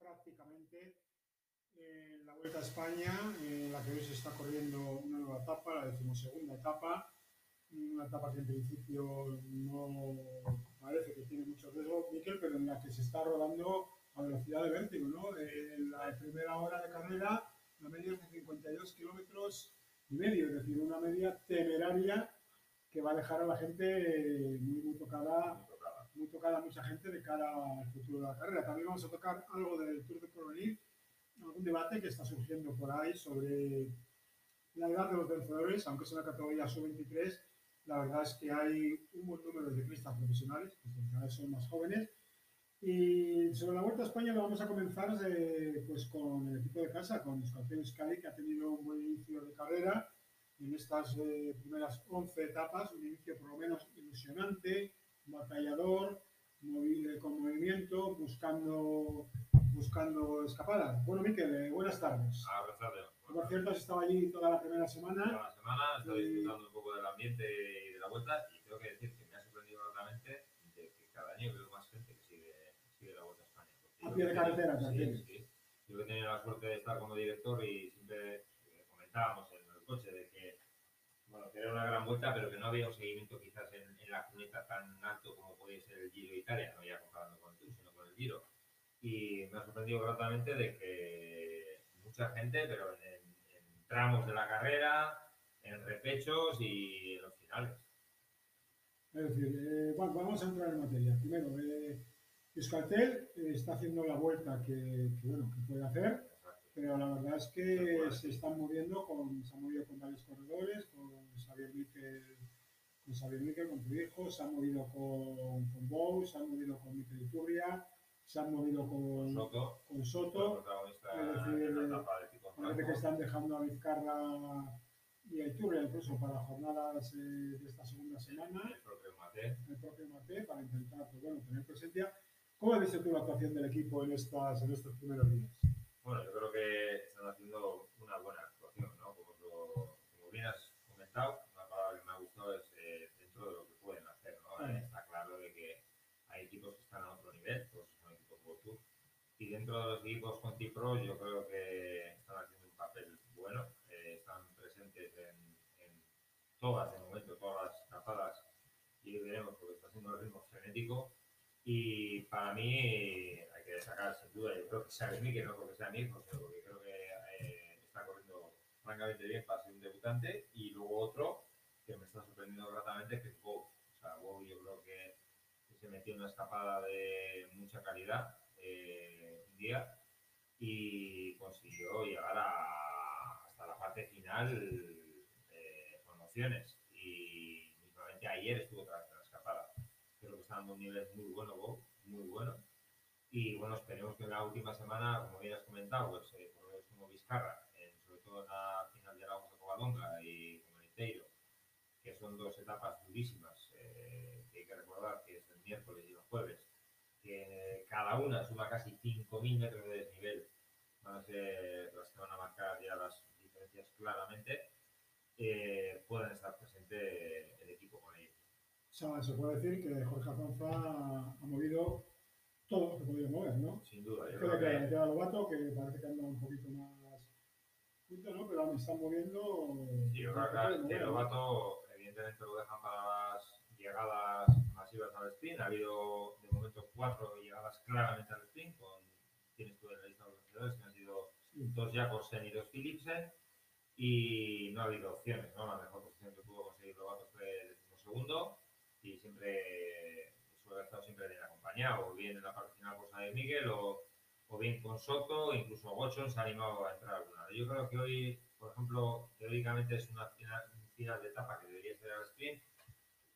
prácticamente en la Vuelta a España, en la que hoy se está corriendo una nueva etapa, la decimosegunda etapa, una etapa que en principio no parece que tiene mucho riesgo, Miquel, pero en la que se está rodando a velocidad de vértigo, ¿no? En la primera hora de carrera, la media es de 52 kilómetros y medio, es decir, una media temeraria que va a dejar a la gente muy, muy tocada, muy tocada mucha gente de cara al futuro de la carrera. También vamos a tocar algo del Tour de Porvenir, algún debate que está surgiendo por ahí sobre la edad de los vencedores, aunque es una categoría sub-23, la verdad es que hay un buen número de ciclistas profesionales, que cada vez son más jóvenes. Y sobre la Vuelta a España lo vamos a comenzar pues con el equipo de casa, con Euskaltel Sky, que ha tenido un buen inicio de carrera en estas eh, primeras 11 etapas, un inicio por lo menos ilusionante, batallador, móvil con movimiento, buscando, buscando escapadas. Bueno, Miquel, eh, buenas tardes. Ah, buenas tardes. Por cierto, has estado allí toda la primera semana. Toda la semana, he estado Y- disfrutando un poco del ambiente y de la vuelta y tengo que decir que me ha sorprendido gratamente de que cada año veo más gente que sigue, sigue la Vuelta a España. Porque A pie de que carretera, también. Sí, sí. Yo que he tenido la suerte de estar como director y siempre eh, comentábamos en el coche de que, bueno, que era una gran vuelta, pero que no había un seguimiento quizás en, en la cuneta tan alto como podía ser el Giro de Italia, no ya comparando con el Tour, sino con el Giro. Y me ha sorprendido gratamente de que mucha gente, pero en, en- tramos de la carrera, en repechos y en los finales. Es decir, eh, bueno, vamos a entrar en materia. Primero, eh, Euskaltel eh, está haciendo la vuelta que, que, bueno, que puede hacer, pero la verdad es que se están moviendo con, se han movido con varios corredores, con Xavier Miquel, con Xavier Miquel, con tu hijo, se han movido con, con Bou, se han movido con Miquel Iturria, se han movido con, Soto, con Soto, es decir, parece que están dejando a Vizcarra y a Iturria incluso para jornadas eh, de esta segunda semana el propio Mate. el propio Mate para intentar pues, bueno, tener presencia. ¿Cómo has visto tú la actuación del equipo en, estas, en estos primeros días? Bueno, yo creo que están haciendo una buena has comentado, una palabra que me ha gustado es eh, dentro de lo que pueden hacer, ¿no? Eh, está claro de que hay equipos que están a otro nivel, todos son equipos World Tour, y dentro de los equipos con Cipro yo creo que están haciendo un papel bueno, eh, están presentes en, en todas, de momento, todas las escapadas, y veremos porque está siendo el ritmo frenético, y para mí eh, hay que destacar sin duda, yo creo que sea mí, que no porque sea hijo, sino porque creo que eh, está corriendo francamente bien para ser un debutante. Y luego otro que me está sorprendiendo gratamente, que es Bow. O sea, Bow yo creo que, se metió en una escapada de mucha calidad eh, un día y consiguió llegar a- hasta la parte final eh, con opciones. Y mismamente ayer estuvo otra vez en la escapada creo que está dando un nivel muy bueno, Bob, muy bueno. Y bueno, esperemos que en la última semana, como bien has comentado, pues eh, corredores como Vizcarra, sobre la final de la Vuelta a Covadonga y Inteiro, que son dos etapas durísimas, eh, que hay que recordar que es el miércoles y el jueves, que cada una suma casi 5.000 metros de desnivel, van a ser las que van a marcar ya las diferencias claramente, eh, puedan estar presente el equipo con ellos. O sea, se puede decir que Jorge ha, ha movido todo lo que podía mover, ¿no? Sin duda, yo Creo creo que que queda Lobato, que parece que anda un poquito más junto, ¿no? Pero me están moviendo. Sí, yo creo que puede que el ¿no? Lobato evidentemente lo dejan para las llegadas masivas al sprint. Ha habido de momento cuatro llegadas claramente al sprint, con tienes tú en la lista de los vencedores, que han sido Sí. dos Jacobsen y dos Philipsen, y no ha habido opciones, ¿no? La mejor posición que pudo conseguir Lobato fue el segundo y siempre suele haber estado siempre bien acompañado, o bien en la parte final por de Miguel, o, o bien con Soto, incluso Gochon se ha animado a entrar alguna. Yo creo que hoy, por ejemplo, teóricamente es una final, de etapa que debería ser al sprint,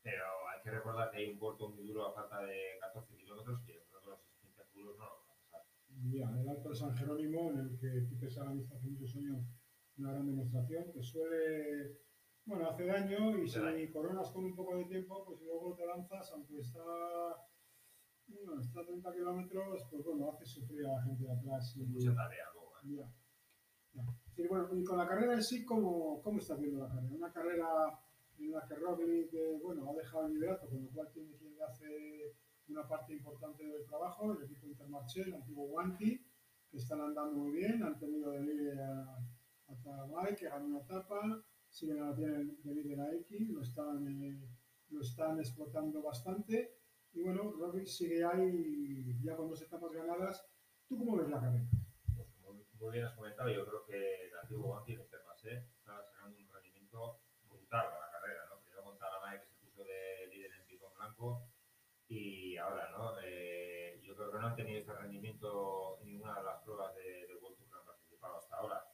pero hay que recordar que hay un puerto muy duro a falta de 14 kilómetros y yo creo que los sprinters duros no lo van a pasar. El Alto de San Jerónimo, en el que Pipe Sagan está hace muchos años una gran demostración, que suele, bueno, hace daño y si coronas con un poco de tiempo, pues luego te lanzas, aunque está, bueno, está a 30 kilómetros, pues bueno, hace sufrir a la gente de atrás. y- mucha tarea luego. ¿eh? Ya. ya. Sí, bueno, y con la carrera en sí, ¿cómo, cómo estás viendo la carrera? Una carrera en la que Roglic, eh, bueno, ha dejado el liderato, con lo cual tiene que ir de hace una parte importante del trabajo, el equipo Intermarché, el antiguo Wanty, que están andando muy bien, han tenido de líder a, a que ganó una etapa, siguen a la de líder a X, lo están, eh, lo están explotando bastante. Y bueno, Roglic sigue ahí ya con dos etapas ganadas. ¿Tú cómo ves la carrera? Pues muy, bien has comentado, yo creo que el antiguo Wanty, el Intermarché, está sacando un rendimiento brutal a la carrera, ¿no? Primero con Talamay que se puso de líder en pico blanco y ahora, ¿no? Eh, yo creo que no han tenido este rendimiento en ninguna de las pruebas de, de World Tour que han participado hasta ahora.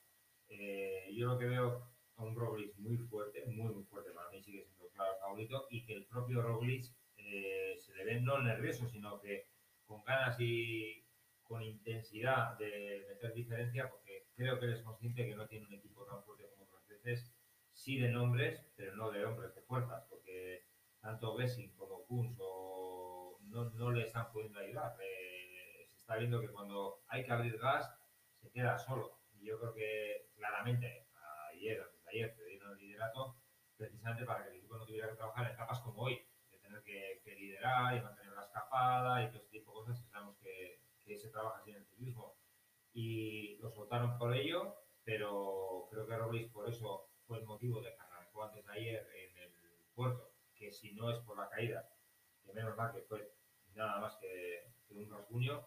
Eh, yo lo que veo a un Roglic muy fuerte, muy, muy fuerte, para mí sigue siendo claro favorito, y que el propio Roglic eh, se le ve no nervioso, sino que con ganas y con intensidad de meter diferencia, porque creo que él es consciente que no tiene un equipo tan fuerte como otras veces, sí de nombres, pero no de hombres, de fuerzas, porque tanto Bessing como Kunz no, no, le están pudiendo ayudar. Eh, se está viendo que cuando hay que abrir gas, se queda solo. Y yo creo que claramente ayer, antes de ayer, te dieron el liderato precisamente para que el equipo no tuviera que trabajar en etapas como hoy, tener que, liderar y mantener la escapada y todo ese tipo de cosas que sabemos que, que se trabaja así en el ciclismo. Y lo soltaron por ello, pero creo que Robles por eso fue el motivo de que arrancó antes de ayer en el puerto que si no es por la caída, que menos mal que fue nada más que, un rasguño,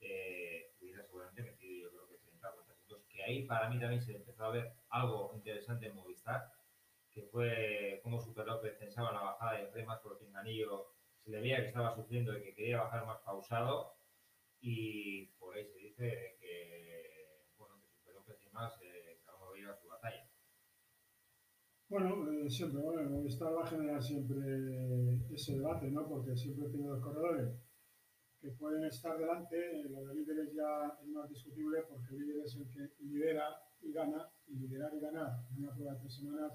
eh, hubiera seguramente metido yo creo que 30 o Que ahí para mí también se empezó a ver algo interesante en Movistar, que fue cómo Super López pensaba la bajada de Remas por pinganillo, se le veía que estaba sufriendo y que quería bajar más pausado, y por ahí se dice que, bueno, que Super López y más eh, cada uno veía su batalla. Bueno, eh, siempre, bueno, Movistar va a generar siempre ese debate, ¿no? Porque siempre tiene dos corredores que pueden estar delante. Lo de líderes ya es más discutible porque el líder es el que lidera y gana, y liderar y ganar en una prueba de tres semanas.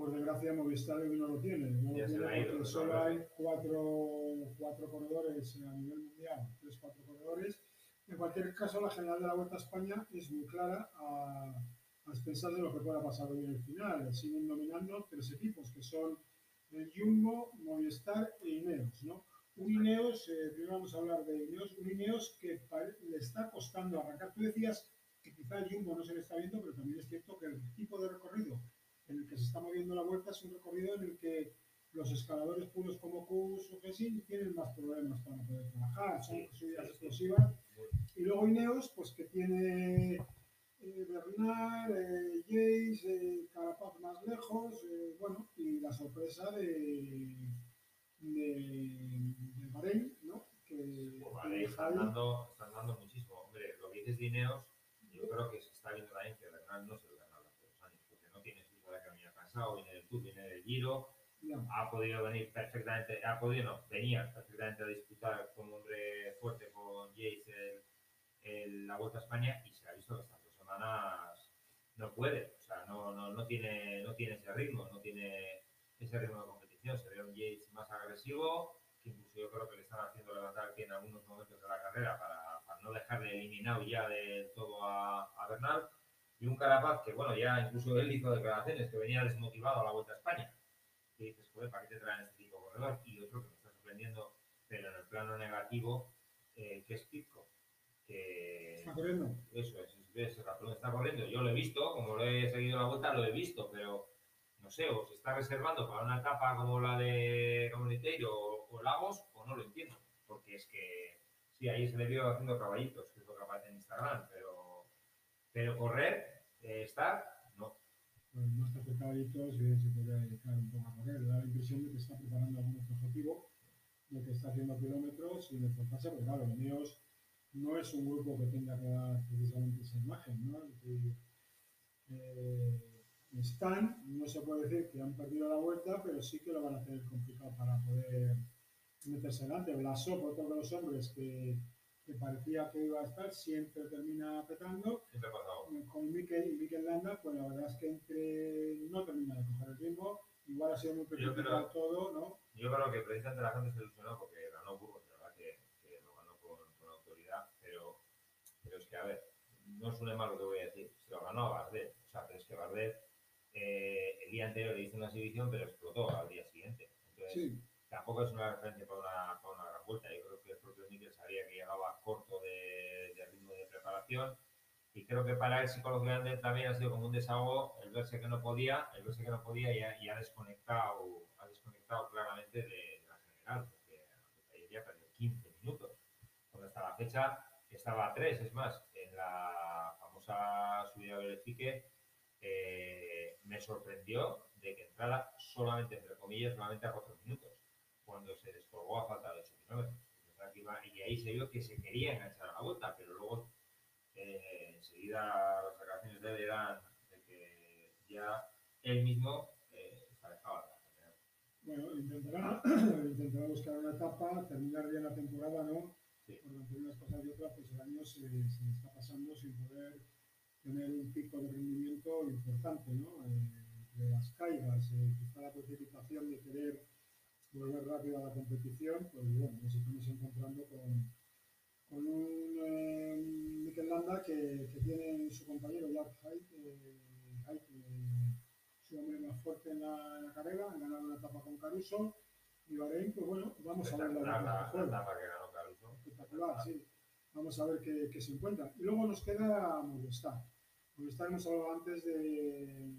Por desgracia, Movistar no lo tiene. No lo tiene porque solo hay cuatro, cuatro corredores a nivel mundial, tres, cuatro corredores. En cualquier caso, la general de la Vuelta a España es muy clara a a expensas de lo que pueda pasar hoy en el final. Siguen dominando tres equipos, que son el Jumbo, Movistar e Ineos. ¿no? Un Ineos, eh, primero vamos a hablar de Ineos, un Ineos que le está costando arrancar. Tú decías que quizá el Jumbo no se le está viendo, pero también es cierto que el tipo de recorrido en el que se está moviendo la vuelta es un recorrido en el que los escaladores puros como Kus o Gessin tienen más problemas para poder trabajar, son subidas explosivas. Y luego Ineos, pues que tiene eh, Bernal, eh, Jace, eh, Carapaz más lejos, eh, bueno, y la sorpresa de, de, de Bahrein, ¿no? Que, pues Bahrein están, dando, están dando muchísimo. Hombre, lo que dices de Ineos, yo creo que se está viendo también que Bernal no se lo gana hace dos años, porque no tiene excusa cansado, viene del Tour, viene del Giro, no. ha podido venir perfectamente, ha podido, no, venía perfectamente a disputar como hombre fuerte con Jace el, la Vuelta a España y se ha visto que está no puede, o sea, no, no, no, tiene, no tiene ese ritmo, no tiene ese ritmo de competición. Se ve un Yates más agresivo, que incluso yo creo que le están haciendo levantar aquí en algunos momentos de la carrera para, para no dejarle eliminado ya de todo a, a, Bernal. Y un Carapaz que, bueno, ya incluso él hizo declaraciones que venía desmotivado a la Vuelta a España. Y dices, joder, ¿para qué te traen este tipo de corredor? Y otro que me está sorprendiendo, pero en el plano negativo, eh, que es Pitco. Que, está corriendo. Eso es, está corriendo. Yo lo he visto, como lo he seguido la vuelta, lo he visto, pero no sé, o se está reservando para una etapa como la de Comunitario o, o, Lagos, o no lo entiendo. Porque es que, sí, ahí se le vio haciendo caballitos, que es lo que aparece en Instagram, pero, pero correr, eh, estar, no. Pues que hacer caballitos, bien se podría dedicar un poco a correr. Da la impresión de que está preparando algún otro objetivo, de que está haciendo kilómetros y de esforzarse, pero claro, los míos no es un grupo que tenga que dar precisamente esa imagen, ¿no? Eh, están, no se puede decir que han perdido la vuelta, pero sí que lo van a tener complicado para poder meterse delante. Blasó, por todos los hombres que, que, parecía que iba a estar, siempre termina petando. Siempre pasado. Eh, con Mikel y Mikel Landa, pues la verdad es que entre no termina de coger el ritmo. Igual ha sido muy precipitado todo, ¿no? Yo creo que precisamente la gente se ilusionó porque ganó Burgos que, a ver, no suene mal lo que voy a decir, se lo ganó a Bardet. O sea, pero es que Bardet eh, el día anterior le hizo una exhibición, pero explotó al día siguiente. Entonces, sí. tampoco es una referencia para una, para una gran vuelta. Yo creo que el propio Mikel sabía que llegaba corto de, de ritmo de preparación para él psicológicamente también ha sido como un desahogo el verse que no podía, el verse que no podía y ha, desconectado, ha desconectado claramente de, de la general, porque ayer ya perdió 15 minutos, cuando hasta la fecha estaba a 3, es más, en la famosa subida del Benfica eh, me sorprendió de que entrara solamente, entre comillas, solamente a 4 minutos, cuando se descolgó a falta de 8 kilómetros. Y ahí se vio que se quería enganchar a la vuelta, pero luego eh, enseguida las declaraciones de él eran de que ya él mismo eh, se alejaba de la general. Bueno, intentará, intentará buscar una etapa, terminar bien la temporada, ¿no? Sí. Porque entre unas cosas y otras, pues el año se, está pasando sin poder tener un pico de rendimiento importante, ¿no? Eh, de las caigas, eh, quizá la precipitación de querer volver rápido a la competición, pues bueno, nos estamos encontrando con, con un eh, Mikel Landa que, que tiene su compañero Jack Haidt, eh, eh, su hombre más fuerte en la, en la carrera, han ganado una etapa con Caruso y Bahrein, pues bueno, vamos a ver la la, que la juega. etapa que ganó Caruso. Espectacular, sí. Vamos a ver qué, qué se encuentra. Y luego nos queda Movistar. Movistar hemos hablado antes de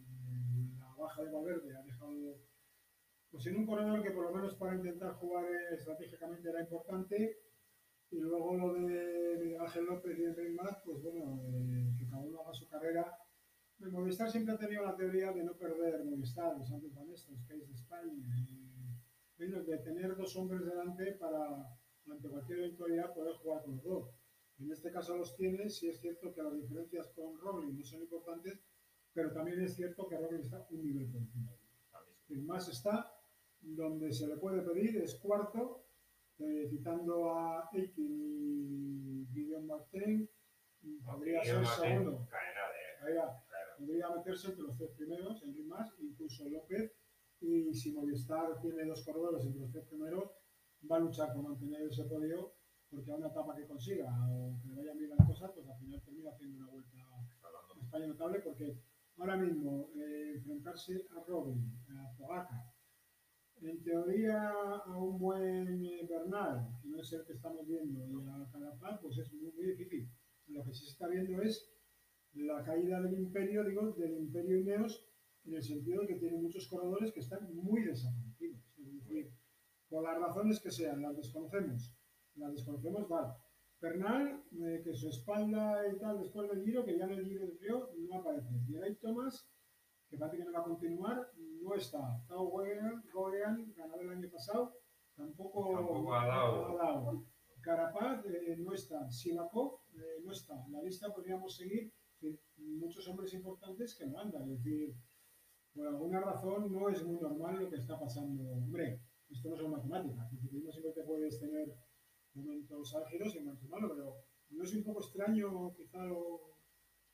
la baja de Valverde. Ha dejado, pues en un corredor que por lo menos para intentar jugar estratégicamente era importante. Y luego lo de Ángel López y Enrique Más, pues bueno, eh, que cada uno haga su carrera. El Movistar siempre ha tenido la teoría de no perder Movistar, los Santos Vanestos, que es de España. Eh, bueno, de tener dos hombres delante para, ante cualquier eventualidad, poder jugar con los dos. En este caso los tiene, sí es cierto que las diferencias con Roglic no son importantes, pero también es cierto que Roglic está un nivel por encima. El más está donde se le puede pedir, es cuarto, eh, citando a Eikin y Guillaume Martin, podría ser Martín segundo. de- Ahí va claro. podría meterse entre los tres primeros, Enrique Más, incluso López, y si Movistar tiene dos corredores entre los tres primeros, va a luchar por mantener ese podio, porque a una etapa que consiga o que le vayan bien las cosas, pues al final termina haciendo una vuelta a España notable, porque ahora mismo eh, enfrentarse a Robin, a Pogacar, en teoría a un buen eh, Bernal, que no es el que estamos viendo, y a Calafat, pues es muy, muy difícil. Lo que sí se está viendo es la caída del imperio, digo, del imperio Ineos, en el sentido de que tiene muchos corredores que están muy desaparecidos. Es decir, por las razones que sean, las desconocemos. Las desconocemos, vale. Bernal, eh, que su espalda y tal, después del giro, que ya en el giro del río no aparece. Y ahí Thomas, que parece que no va a continuar, no está. Tao Gorean, ganador el año pasado, tampoco, Tampoco ha dado. ha dado. Carapaz eh, no está. Sivakov eh, no está. La lista podríamos seguir muchos hombres importantes que no andan. Es decir, por alguna razón no es muy normal lo que está pasando. Hombre, esto no son matemáticas. El ciclismo siempre te puedes tener momentos álgidos y momentos malos, pero no es un poco extraño quizá lo...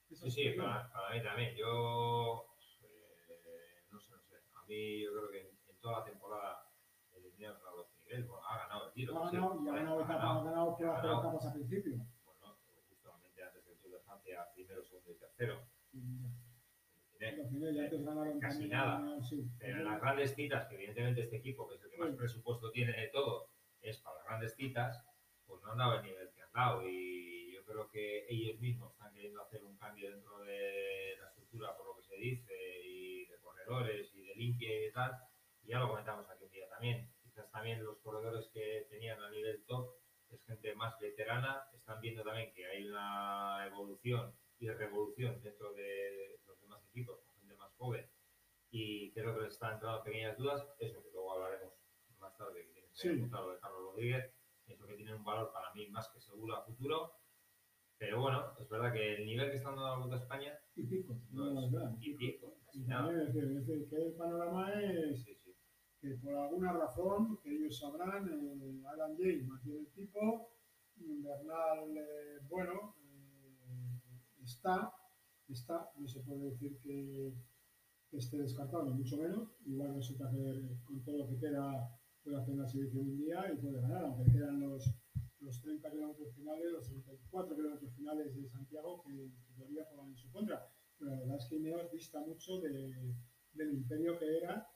Sí, sí, para, para mí también. Yo, eh, no sé, no sé. A mí yo creo que en, en toda la temporada el Ineos ha otro nivel. Bueno, ha ganado el Giro. Ha ganado, y ha ganado, ha ganado. ganado ganado. etapas al principio. Bueno, justamente antes del Tour de Francia, primero, segundo y tercero. Y, el Ineos. al final ya antes ganaron Casi nada. ganaron, sí. Pero en las grandes citas, que evidentemente este equipo, que es el que más Sí. presupuesto tiene de todo, es para las grandes citas, pues no han dado el nivel que han dado. Y yo creo que ellos mismos están queriendo hacer un cambio dentro de la estructura, por lo que se dice, y de corredores, y de limpia y de tal. Y ya lo comentamos aquí un día también. Quizás también los corredores que tenían a nivel top es gente más veterana, están viendo también que hay una evolución y revolución dentro de equipos, con gente más joven y creo que les están entrando pequeñas dudas, eso que luego hablaremos más tarde, que tiene que Sí. de Carlos Rodríguez, eso que tiene un valor para mí más que seguro a futuro, pero bueno, es verdad que el nivel que están dando la Vuelta a España Y pico, no es verdad. y pico, casi Y nada. también, es decir, es decir, que el panorama es Sí, sí. que por alguna razón, que ellos sabrán, eh, Alan James mantiene el tipo, Bernal, eh, bueno, eh, está, está, no se puede decir que, esté descartado, mucho menos, igual resulta que con todo lo que queda puede hacer una selección un día y puede ganar, aunque quedan los, los 30 kilómetros finales, los 34 kilómetros finales de Santiago que teoría juegan en su contra. Pero la verdad es que Ineos dista mucho de- del imperio que era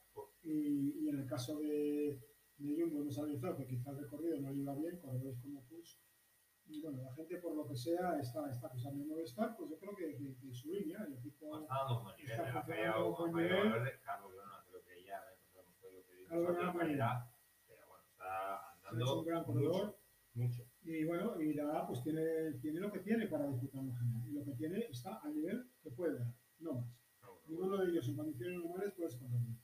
y, en el caso de, de Jumbo hemos analizado que quizás el recorrido no iba bien, corredores como Push. Y bueno, la gente por lo que sea está, está acusando de Movistar, pues yo creo que, que, que su línea, el equipo... Está dando un nivel. Valverde, Carlos creo que ya, eh, pues hemos podido pedir Carlos mucha Verona, calidad, pero bueno, está Es andando un gran corredor. mucho, mucho. Y bueno, y la pues tiene, tiene lo que tiene para disputar en general. Y lo que tiene está al nivel que puede dar, no más. No, no, Ninguno de ellos en condiciones normales puede correrlo.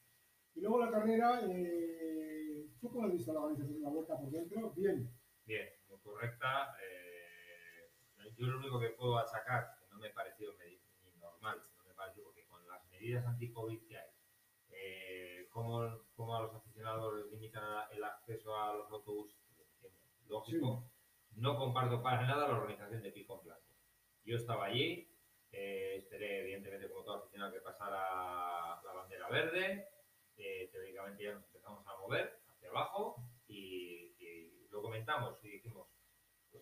Y luego la carrera, eh, ¿tú cómo has visto la organización de la vuelta por dentro? Bien. Bien, correcta. eh, yo lo único que puedo achacar, que no me pareció ni normal, no me pareció porque con las medidas anti-COVID que hay, eh, cómo, cómo a los aficionados les limitan el acceso a los autobuses, lógico, no comparto para nada la organización de Pico en Blanco. Yo estaba allí, eh, esperé evidentemente como todo aficionado que pasara la bandera verde, eh, teóricamente ya nos empezamos a mover hacia abajo y, y lo comentamos y dijimos,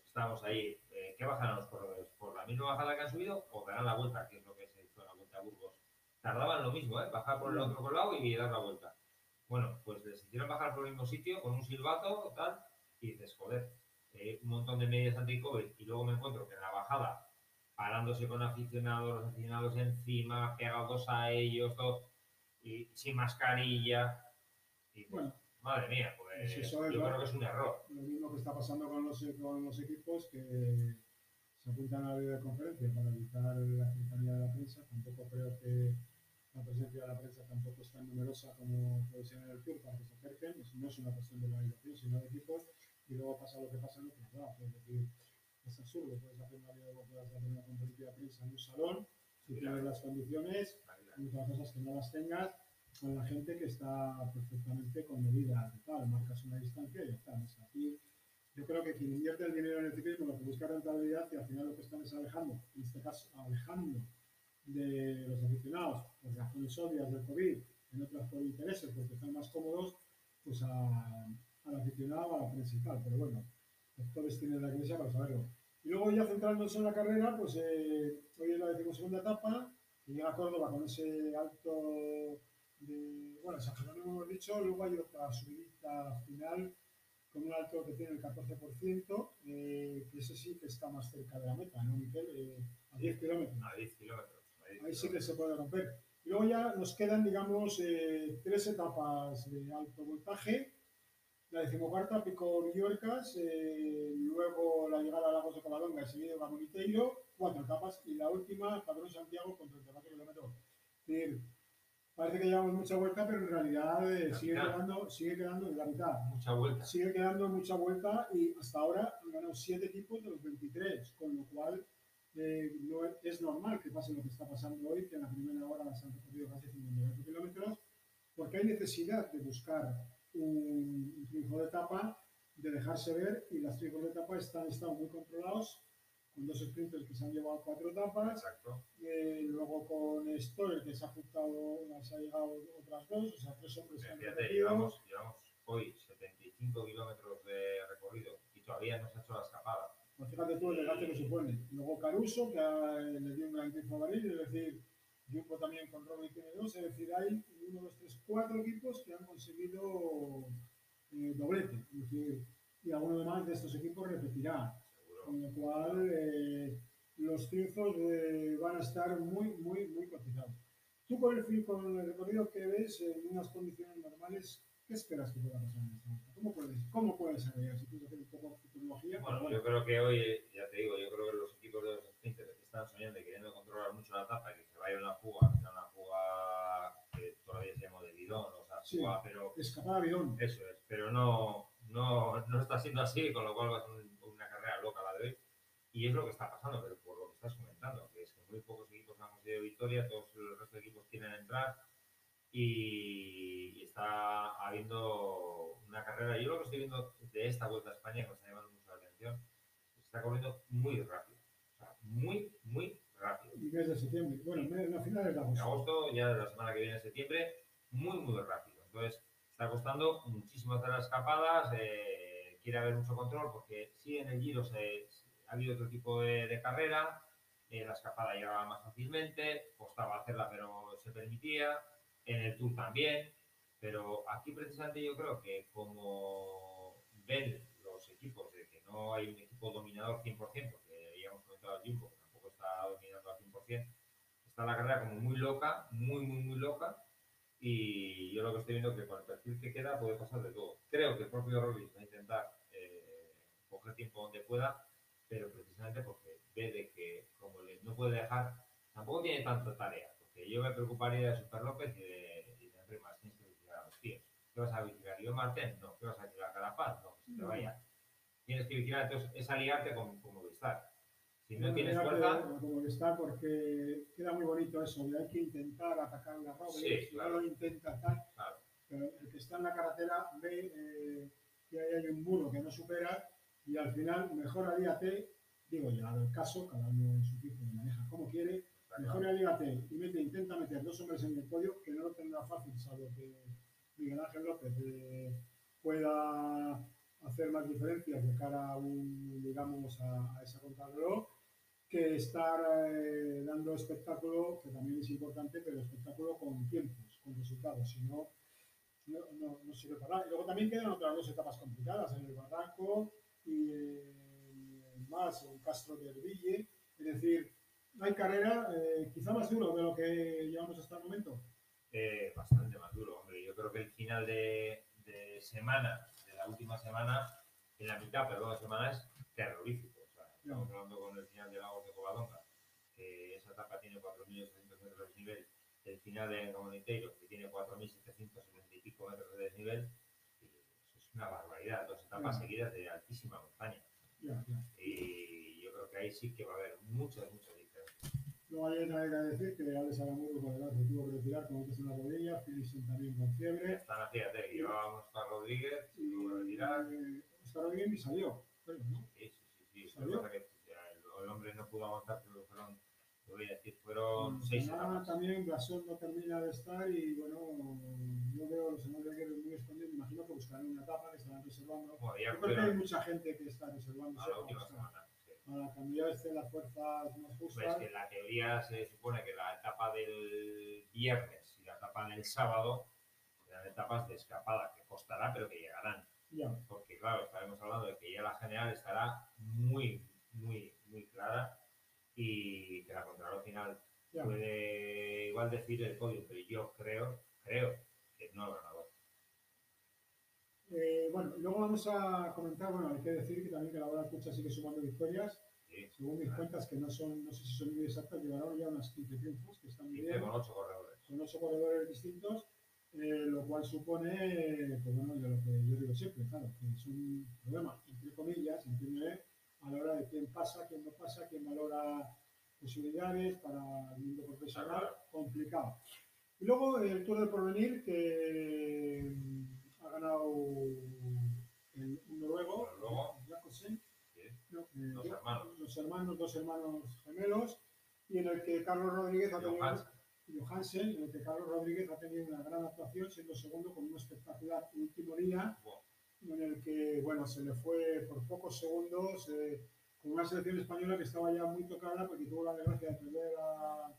estábamos ahí, eh, ¿qué bajarán los corredores? ¿Por la misma bajada que han subido o darán la vuelta, que es lo que se hizo en la vuelta a Burgos? Tardaban lo mismo, ¿eh? bajar por el otro colado y dar la vuelta. Bueno, pues les hicieron bajar por el mismo sitio con un silbato, tal, y dices, joder, eh, un montón de medidas anti-COVID y luego me encuentro que en la bajada, parándose con aficionados, los aficionados encima, pegados a ellos, todo, y sin mascarilla, y Bueno, madre mía, pues eso es yo creo que es un error. lo mismo que está pasando con los, con los equipos que se apuntan a la videoconferencia para evitar la cercanía de la prensa. Tampoco creo que la presencia de la prensa tampoco es tan numerosa como puede ser en el Tour para que se acerquen. No es una cuestión de organización, sino de equipos. Y luego pasa lo que pasa en otros lados. Es decir, es absurdo. Puedes hacer una, puedes hacer una conferencia de prensa en un salón si tienes las condiciones y otra cosa es que no las tengas con la gente que está perfectamente con medidas de tal, marcas una distancia y ya está. Aquí yo creo que quien invierte el dinero en el ciclismo lo que busca rentabilidad y al final lo que están es alejando, en este caso alejando de los aficionados por razones obvias del COVID, en otras por intereses, porque están más cómodos, pues a, al aficionado, a la prensa y tal. Pero bueno, actores tienen la iglesia para saberlo. Y luego ya centrándonos en la carrera, pues eh, hoy es la decimosegunda etapa, que llega a Córdoba con ese alto de, bueno, San Jerónimo hemos dicho, luego hay otra subidita final con un alto que tiene el 14%, eh, que ese sí que está más cerca de la meta, ¿no, Miquel? Eh, a 10 kilómetros. A 10 kilómetros. a 10 Ahí sí que se puede romper. Y luego ya nos quedan, digamos, eh, tres etapas de alto voltaje. La decimocuarta, Pico Villorcas, eh, luego la llegada a Lagos de Covadonga y seguido Gamoniteiro, cuatro etapas, y la última, Padrón Santiago, con 34 kilómetros. Es decir, parece que llevamos mucha vuelta, pero en realidad eh, sigue, quedando, sigue quedando en la mitad. Mucha vuelta. Sigue quedando mucha vuelta y hasta ahora han ganado 7 equipos de los 23, con lo cual eh, no es, normal que pase lo que está pasando hoy, que en la primera hora se han recorrido casi 58 kilómetros, porque hay necesidad de buscar un, un triunfo de etapa, de dejarse ver, y los triunfos de etapa están, están muy controlados, con dos sprinters que se han llevado cuatro etapas, Exacto. eh, luego con Stoller que se ha juntado, se ha llegado otras dos, o sea, tres hombres han Fíjate, repetido. llevamos, llevamos hoy 75 kilómetros de recorrido y todavía no se ha hecho la escapada. Pues fíjate tú el desgaste que supone. Luego Caruso, que ha- le dio un gran triunfo a Bahrein, es decir, Jumbo también con Roglic tiene dos, es decir, hay uno, dos, tres, cuatro equipos que han conseguido eh, doblete, es decir, y alguno más de estos equipos repetirá. Con lo cual eh, los triunfos eh, van a estar muy, muy, muy cotizados. Tú con el, fin- con el recorrido que ves en unas condiciones normales, ¿qué esperas que pueda pasar en esta? ¿Cómo puedes, cómo puedes saber? Si puedes hacer un poco de futurología. Bueno, pero yo creo que hoy, ya te digo, yo creo que los equipos de los sprinters están soñando y queriendo controlar mucho la etapa y que se vaya una fuga, que sea una fuga que todavía se llama de bidón, o sea, Sí. fuga, pero Escapada bidón. eso es, pero no, no, no está siendo así, con lo cual va a ser un- una carrera loca la de hoy. Y es lo que está pasando, pero por lo que estás comentando, que es que muy pocos equipos han conseguido victoria, todos el resto de equipos quieren entrar y, y está habiendo una carrera. Yo lo que estoy viendo de esta vuelta a España, que me está llamando mucho la atención, se está corriendo muy rápido. O sea, muy, muy rápido. Y mes de septiembre. Bueno, mes- no, finales de En agosto. agosto, ya de la semana que viene, septiembre, muy, muy rápido. Entonces, está costando muchísimo hacer las escapadas, eh, quiere haber mucho control, porque sí en el Giro se, habido otro tipo de, de carrera, eh, la escapada llegaba más fácilmente, costaba hacerla, pero se permitía, en el Tour también, Pero aquí precisamente yo creo que como ven los equipos de que no hay un equipo dominador 100%, porque ya hemos comentado el Jumbo, tampoco está dominando al 100%, está la carrera como muy loca, muy, muy, muy loca, y yo lo que estoy viendo es que con el perfil que queda puede pasar de todo. Creo que el propio Roglic va a intentar eh, coger tiempo donde pueda, pero precisamente porque ve de que como le, no puede dejar, tampoco tiene tanta tarea, porque yo me preocuparía de Super López y de, y de Enrique Martínez que vigilar a los tíos. ¿Qué vas a vigilar? ¿Yo Martín? No. ¿Qué vas a vigilar? ¿Carapaz? No, que se te vaya. Tienes que vigilar, entonces es aliarte con, con Movistar. Si no tienes fuerza... Como está, porque queda muy bonito eso, hay que intentar atacar la ropa, Sí, si claro. no lo intenta tal, Claro, pero el que está en la carretera ve eh, que ahí hay un muro que no supera y al final mejor alíate, digo, llegado el caso, cada uno en su tipo maneja como quiere, está mejor claro. alíate y mete, intenta meter dos hombres en el podio que no lo tendrá fácil, salvo que Miguel Ángel López eh, pueda hacer más diferencias de cara a un, digamos, a, a esa contrarreloj que estar eh, dando espectáculo, que también es importante, pero espectáculo con tiempos, con resultados, si no, no, no, no sirve para nada. Y luego también quedan otras dos etapas complicadas, en el Barranco y eh, más, en Castro de Herville, es decir, hay carrera eh, quizá más duro de lo que llevamos hasta el momento. Eh, bastante más duro, hombre. Yo creo que el final de, de semana, de la última semana, en la mitad, pero de semana es terrorífico. O sea, estamos hablando con el final de Lagos de Covadonga, que esa etapa tiene 4.800 metros de desnivel, el final de Comuniteiro, que tiene 4.770 y pico metros de desnivel, una barbaridad. Dos etapas seguidas de altísima montaña. Y yo creo que ahí sí que va a haber muchas, muchas diferencias. Luego hay otra que decir que Alex Aramuro por delante tuvo que retirar con en la rodilla, Philipsen también con fiebre. Están, fíjate, llevábamos a Rodríguez, se tuvo que retirar. Eh, Oscar Rodríguez ni salió, creo, ¿no? Sí, sí, sí, sí. ¿Salió? Que el hombre no pudo aguantar, pero fueron, te voy a decir, fueron Mm, seis etapas. también Blasón no termina de estar y bueno, yo veo los señores de muy escondidos, me imagino que buscarán una etapa que estarán reservando. Bueno, Yo creo que hay mucha gente que está reservándose a la para, última buscar- semana. sí. para cambiar este, las fuerzas más Pues justas. que en la teoría se supone que la etapa del viernes y la etapa del sábado serán etapas de escapada, que costará, pero que llegarán. Ya, Porque, claro, estaremos hablando de que ya la general estará muy, muy, muy clara y que la contrarreloj final ya. puede igual decir el podio, pero yo creo, creo que no el ganador. Eh, bueno, luego vamos a comentar, bueno, hay que decir que también que la Bola Cucha sigue sumando victorias, Sí, según mis cuentas, que no son, no sé si son muy exactas, llegaron ya unas 15 triunfos, que están bien. con ocho corredores. son ocho corredores distintos, eh, lo cual supone, pues bueno, de lo que yo digo siempre, claro, que es un problema, entre comillas, entiende, a la hora de quién pasa, quién no pasa, quién valora posibilidades para el mundo profesional, complicado. Y luego el Tour del Porvenir, que mm, ha ganado el, un noruego, noruego. Jacobsen, no, eh, hermanos. los hermanos, dos hermanos gemelos, y en el que Carlos Rodríguez ha tenido. Johansen, en el que Carlos Rodríguez ha tenido una gran actuación, siendo segundo con un espectacular último día, en el que, bueno, se le fue por pocos segundos, eh, con una selección española que estaba ya muy tocada, porque tuvo la desgracia de perder a,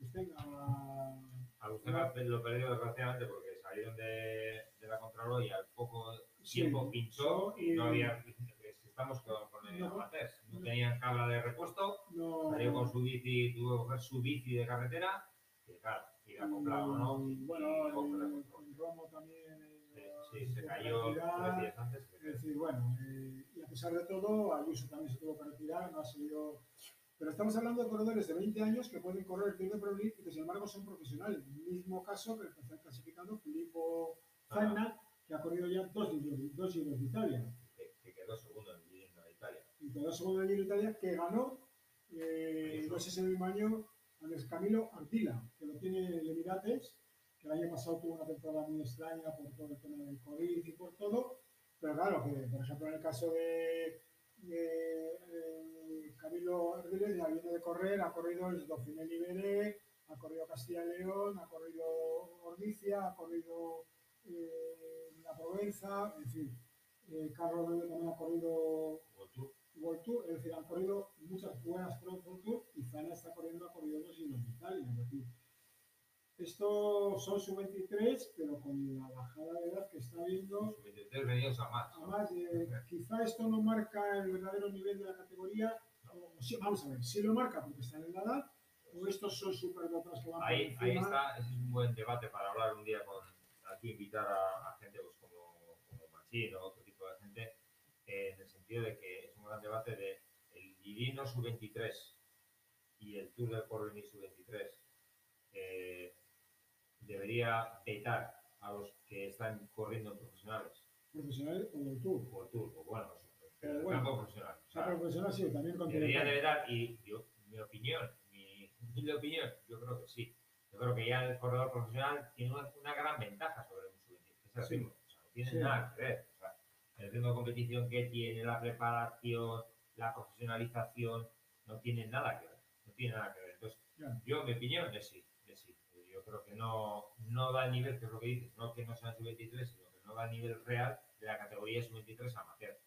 este, a, A lo perdió desgraciadamente porque salieron de, de la Contralor y al poco Sí, tiempo pinchó y no había. Estamos con, con el No. No tenían cabra de repuesto, no, salió con su bici, tuvo que coger su bici de carretera y claro, ir acoplado, ¿no? y, bueno, Romo también. Sí, se cayó días antes. Es decir, bueno, eh, y a pesar de todo, Ayuso también se tuvo que retirar, no ha seguido. Pero estamos hablando de corredores de 20 años que pueden correr el Tour de Pro League y que sin embargo son profesionales. Mismo caso que el que está clasificando Filippo Zagnat, que ha corrido ya dos giros, dos giros de Italia. Que, que quedó segundo en el Giro de Italia. Y quedó segundo en el Giro de Italia, que ganó, eh, no sé si ese mismo año, al Camilo Ardila, que lo tiene el Emirates, que el año pasado tuvo una temporada muy extraña por todo el tema del COVID y por todo. Pero claro, que por ejemplo en el caso de, de, Camilo Ardiles ya viene de correr, ha corrido el Dauphiné Libéré, ha corrido Castilla y León, ha corrido Ordicia, ha corrido eh, la Provenza, en fin. Eh, Carlos Rodríguez también ha corrido World Tour. Es decir, han corrido muchas buenas pruebas World Tour y Zana está corriendo, ha corrido dos giros de Italia, es decir, Estos son sub-23, pero con la bajada de edad que está habiendo. Sub-23 venidos a más. Además, eh, quizá esto no marca el verdadero nivel de la categoría. O, sí, vamos a ver, si lo marca porque están en la edad, o estos son superdotados que van Ahí, por ahí está, ese es un buen debate para hablar un día con aquí invitar a, a gente pues, como, como Machín o otro tipo de gente, eh, en el sentido de que es un gran debate de el Girino sub-23 y el Tour del Porvenir sub-23 eh, debería vetar a los que están corriendo en profesionales Profesional o del tour. por Tour, o bueno, Pero el bueno, campo profesional. O sea, profesional sí, también con Debería de y yo, mi opinión, mi humilde opinión, yo creo que sí. Yo creo que ya el corredor profesional tiene una, una gran ventaja sobre un sub es el Sí. ritmo. O sea, no tiene Sí. nada que ver. O sea, el ritmo de competición que tiene, la preparación, la profesionalización, no tiene nada que ver. No tiene nada que ver. Entonces, yo, mi opinión es sí. Yo creo que no, no da el nivel, que es lo que dices, no que no sea sub-23, sino que no da el nivel real de la categoría sub-23 amateur.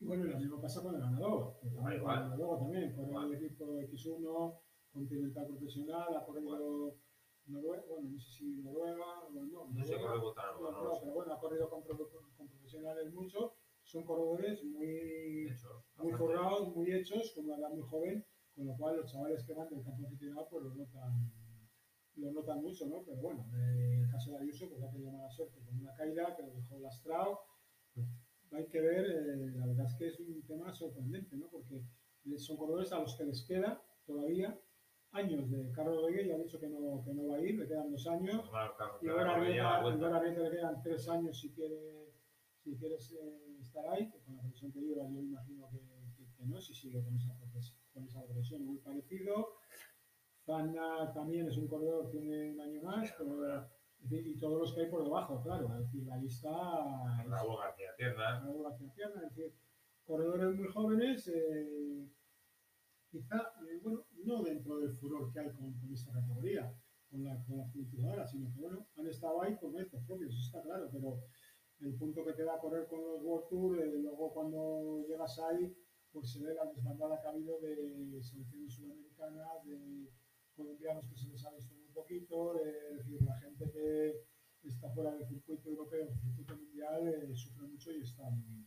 Y bueno, lo mismo pasa con el ganador. Que también, Igual. con el luego también, corre Igual. el equipo X1, Continental Profesional, ha corrido Noruega, bueno, no sé si Noruega, o no, No sé Noruega, cómo votar, no, no, no, pero bueno, ha corrido con, con profesionales mucho, son corredores muy, De muy forrados, muy hechos, con una edad muy joven, con lo cual los chavales que van del campo aficionado pues lo notan, lo notan mucho, ¿no? Pero bueno, eh, el caso de Ayuso, pues ha tenido mala suerte con una caída que lo dejó lastrado. Pues, hay que ver, eh, la verdad es que es un tema sorprendente, ¿no? Porque son corredores a los que les queda todavía años de Carlos Rodríguez, ya ha dicho que no, que no va a ir, le quedan dos años. Claro, claro, Y ahora Arrieta le quedan tres años si quiere si quieres eh, estar ahí, que con la profesión que lleva yo imagino que, que- que no, si sigue con esa, con esa profesión muy parecido. Zanna también es un corredor, tiene un año más, pero, y todos los que hay por debajo, claro, es decir, la lista es- Raúl García Tierna. Raúl García Pierna, es decir, corredores muy jóvenes, eh, quizá, eh, bueno, no dentro del furor que hay con, con esta categoría, con la, con la juventud ahora, sino que, bueno, han estado ahí por méritos propios, eso está claro, pero el punto que te da a correr con los World Tour, eh, luego cuando llegas ahí, pues se ve la desbandada que ha habido de selecciones colombianos que se les ha visto muy poquito, eh, es decir, la gente que está fuera del circuito europeo, del circuito mundial, eh, sufre mucho y está muy...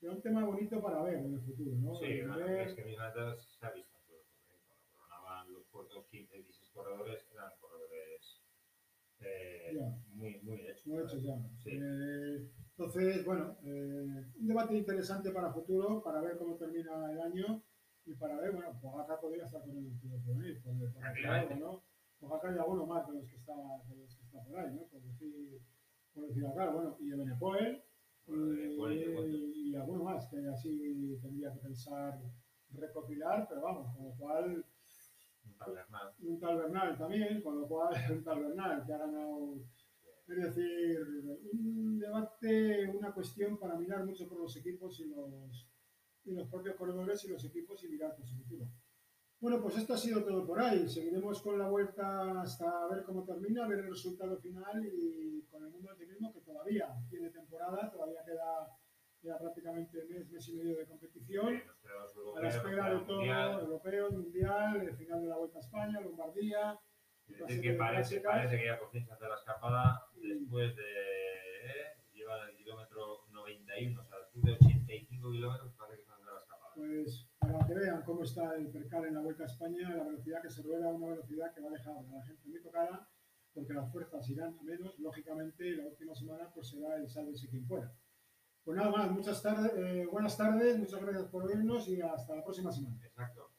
Pero un tema bonito para ver en el futuro, ¿no? Sí, Eh, ver- es que mis metas se ha visto. Cuando coronaban los puertos 15, 16 corredores, eran corredores eh, Ya. muy, muy hechos. Muy hechos ya. Sí. Eh, entonces, bueno, eh, un debate interesante para futuro, para ver cómo termina el año y para ver, bueno, Pogacar podría estar con el de Porvenir, por, algo, ¿no? Pogacar y alguno más de los que está, de los que está por ahí, ¿no? Por decir, por decir acá, bueno, y Ebenepoel Bueno, y, Ebenepoel, te cuento. y alguno más que así tendría que pensar recopilar, pero vamos, con lo cual Un tabernal. un tal Bernal también, con lo cual un tal Bernal que ha ganado, es decir, un debate, una cuestión para mirar mucho por los equipos y los, y los propios corredores y los equipos y mirar futuro. Bueno, pues esto ha sido todo por ahí. Seguiremos con la vuelta hasta ver cómo termina, ver el resultado final y con el mundo del ciclismo que todavía tiene temporada, todavía queda, queda prácticamente mes, mes y medio de competición Sí, a la espera de todo, mundial. europeo, mundial, el final de la Vuelta a España, Lombardía. Es decir, que parece, parece que ya por fin se hace la escapada Y- después de. eh, lleva el kilómetro 91, o sea, después de 85 kilómetros, parece que se hace la escapada. Pues para que vean cómo está el percal en la Vuelta a España, la velocidad que se rueda, una velocidad que va dejar a la gente muy tocada, porque las fuerzas irán a menos, lógicamente, y la última semana pues será el sálvese quien pueda. Pues nada más, muchas tardes, eh, buenas tardes, muchas gracias por vernos y hasta la próxima semana. Exacto.